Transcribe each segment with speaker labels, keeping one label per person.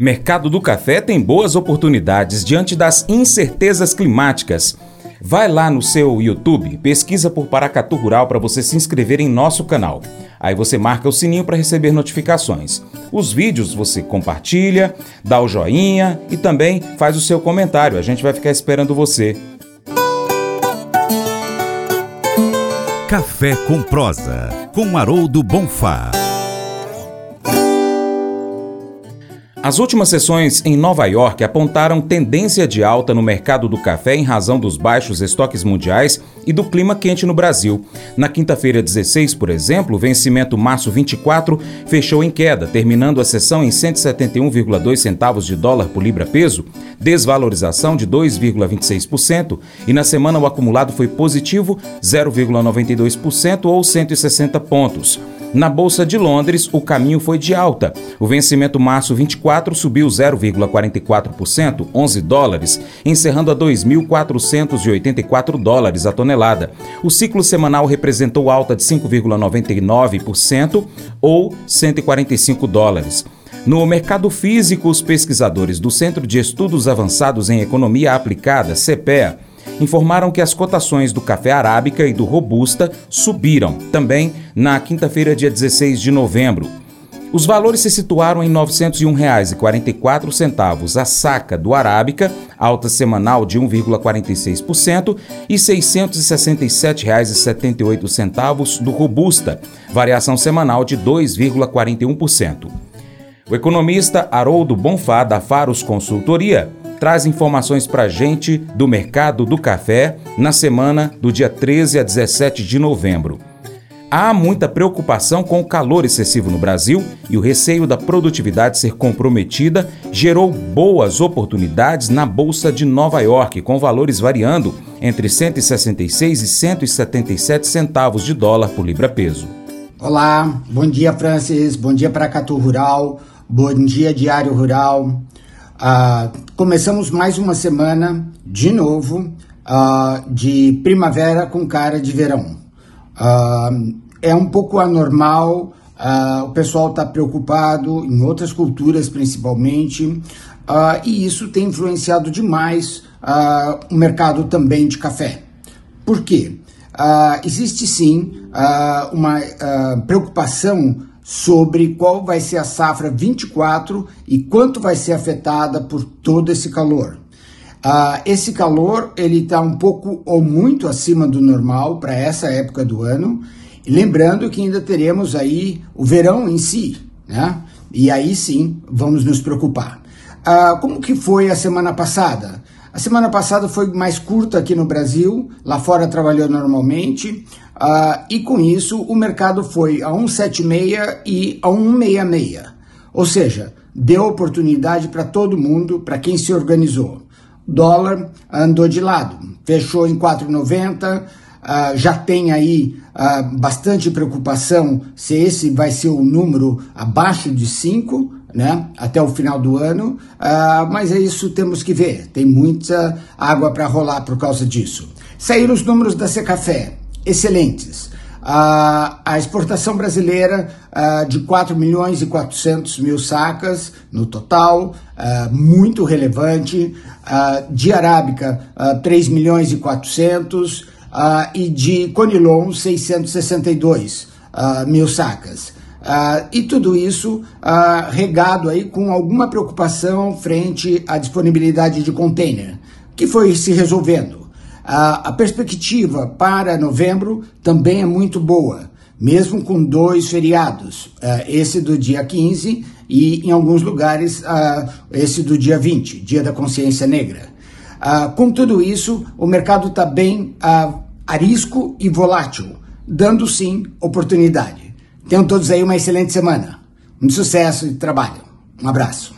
Speaker 1: Mercado do café tem boas oportunidades diante das incertezas climáticas. Vai lá no seu YouTube, pesquisa por Paracatu Rural para você se inscrever em nosso canal. Aí você marca o sininho para receber notificações. Os vídeos você compartilha, dá o joinha e também faz o seu comentário. A gente vai ficar esperando você.
Speaker 2: Café com prosa, com Haroldo Bonfá.
Speaker 1: As últimas sessões em Nova York apontaram tendência de alta no mercado do café em razão dos baixos estoques mundiais e do clima quente no Brasil. Na quinta-feira 16, por exemplo, o vencimento março 24 fechou em queda, terminando a sessão em 171,2 centavos de dólar por libra peso, desvalorização de 2,26%, e na semana o acumulado foi positivo 0,92% ou 160 pontos. Na Bolsa de Londres, o caminho foi de alta. O vencimento março 24 subiu 0,44%, 11 dólares, encerrando a 2.484 dólares a tonelada. O ciclo semanal representou alta de 5,99% ou 145 dólares. No mercado físico, os pesquisadores do Centro de Estudos Avançados em Economia Aplicada, CPEA, informaram que as cotações do café arábica e do robusta subiram, também na quinta-feira, dia 16 de novembro. Os valores se situaram em R$ 901,44 a saca do arábica, alta semanal de 1,46%, e R$ 667,78 do robusta, variação semanal de 2,41%. O economista Haroldo Bonfá, da Faros Consultoria, traz informações para a gente do mercado do café na semana do dia 13 a 17 de novembro. Há muita preocupação com o calor excessivo no Brasil e o receio da produtividade ser comprometida gerou boas oportunidades na Bolsa de Nova York, com valores variando entre 166 e 177 centavos de dólar por libra-peso.
Speaker 3: Olá, bom dia Francis, bom dia para Catu Rural, bom dia Diário Rural. Uh, começamos mais uma semana, de novo, uh, de primavera com cara de verão. Uh, é um pouco anormal, o pessoal está preocupado, em outras culturas principalmente, e isso tem influenciado demais o mercado também de café. Por quê? existe sim uma preocupação sobre qual vai ser a safra 24 e quanto vai ser afetada por todo esse calor. Uh, esse calor ele está um pouco ou muito acima do normal para essa época do ano. Lembrando que ainda teremos aí o verão em si, né? E aí sim vamos nos preocupar. Uh, como que foi a semana passada? A semana passada foi mais curta aqui no Brasil, lá fora trabalhou normalmente, uh, e com isso o mercado foi a 176 e a 166. Ou seja, deu oportunidade para todo mundo, para quem se organizou. Dólar andou de lado, fechou em 4,90, uh, ah, já tem aí uh, bastante preocupação se esse vai ser o número abaixo de 5, né, até o final do ano, uh, mas é isso temos que ver. Tem muita água para rolar por causa disso. Saíram os números da Secafé, excelentes. Uh, a exportação brasileira uh, de 4 milhões e 400 mil sacas no total, uh, muito relevante. de arábica, 3 milhões e 400 e de conilon, 662 mil sacas. Uh, e tudo isso uh, regado aí com alguma preocupação frente à disponibilidade de container, que foi se resolvendo. Uh, a perspectiva para novembro também é muito boa, mesmo com dois feriados, esse do dia 15 e em alguns lugares esse do dia 20, Dia da Consciência Negra. com tudo isso, o mercado está bem arisco e volátil, dando sim oportunidade. Tenham todos aí uma excelente semana. Muito sucesso e trabalho. Um abraço.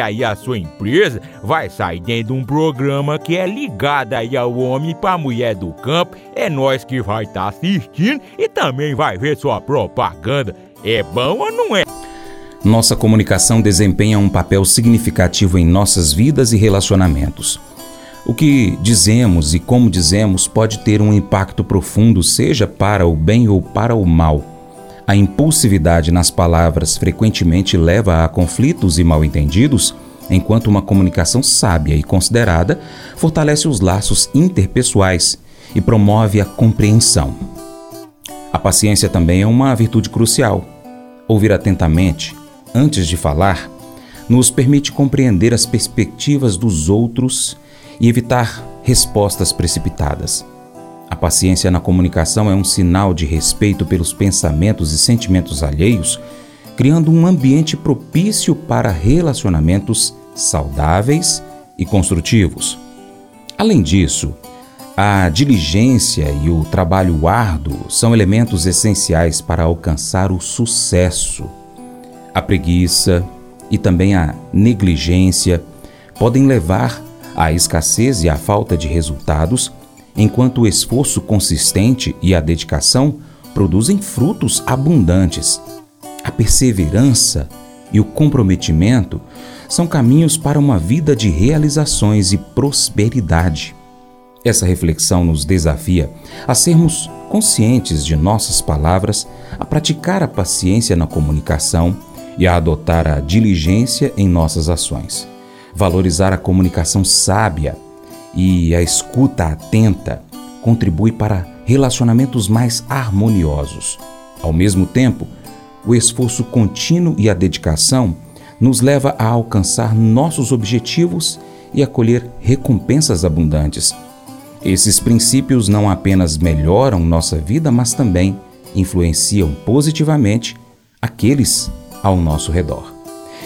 Speaker 4: aí a sua empresa vai sair dentro de um programa que é ligado aí ao homem para a mulher do campo. É nós que vai estar tá assistindo e também vai ver sua propaganda. É bom ou não é?
Speaker 1: Nossa comunicação desempenha um papel significativo em nossas vidas e relacionamentos. O que dizemos e como dizemos pode ter um impacto profundo, seja para o bem ou para o mal. A impulsividade nas palavras frequentemente leva a conflitos e mal-entendidos enquanto uma comunicação sábia e considerada fortalece os laços interpessoais e promove a compreensão. A paciência também é uma virtude crucial. Ouvir atentamente, antes de falar, nos permite compreender as perspectivas dos outros e evitar respostas precipitadas. Paciência na comunicação é um sinal de respeito pelos pensamentos e sentimentos alheios, criando um ambiente propício para relacionamentos saudáveis e construtivos. Além disso, a diligência e o trabalho árduo são elementos essenciais para alcançar o sucesso. A preguiça e também a negligência podem levar à escassez e à falta de resultados, enquanto o esforço consistente e a dedicação produzem frutos abundantes. A perseverança e o comprometimento são caminhos para uma vida de realizações e prosperidade. Essa reflexão nos desafia a sermos conscientes de nossas palavras, a praticar a paciência na comunicação e a adotar a diligência em nossas ações. Valorizar a comunicação sábia e a escuta atenta contribui para relacionamentos mais harmoniosos. Ao mesmo tempo, o esforço contínuo e a dedicação nos leva a alcançar nossos objetivos e a colher recompensas abundantes. Esses princípios não apenas melhoram nossa vida, mas também influenciam positivamente aqueles ao nosso redor.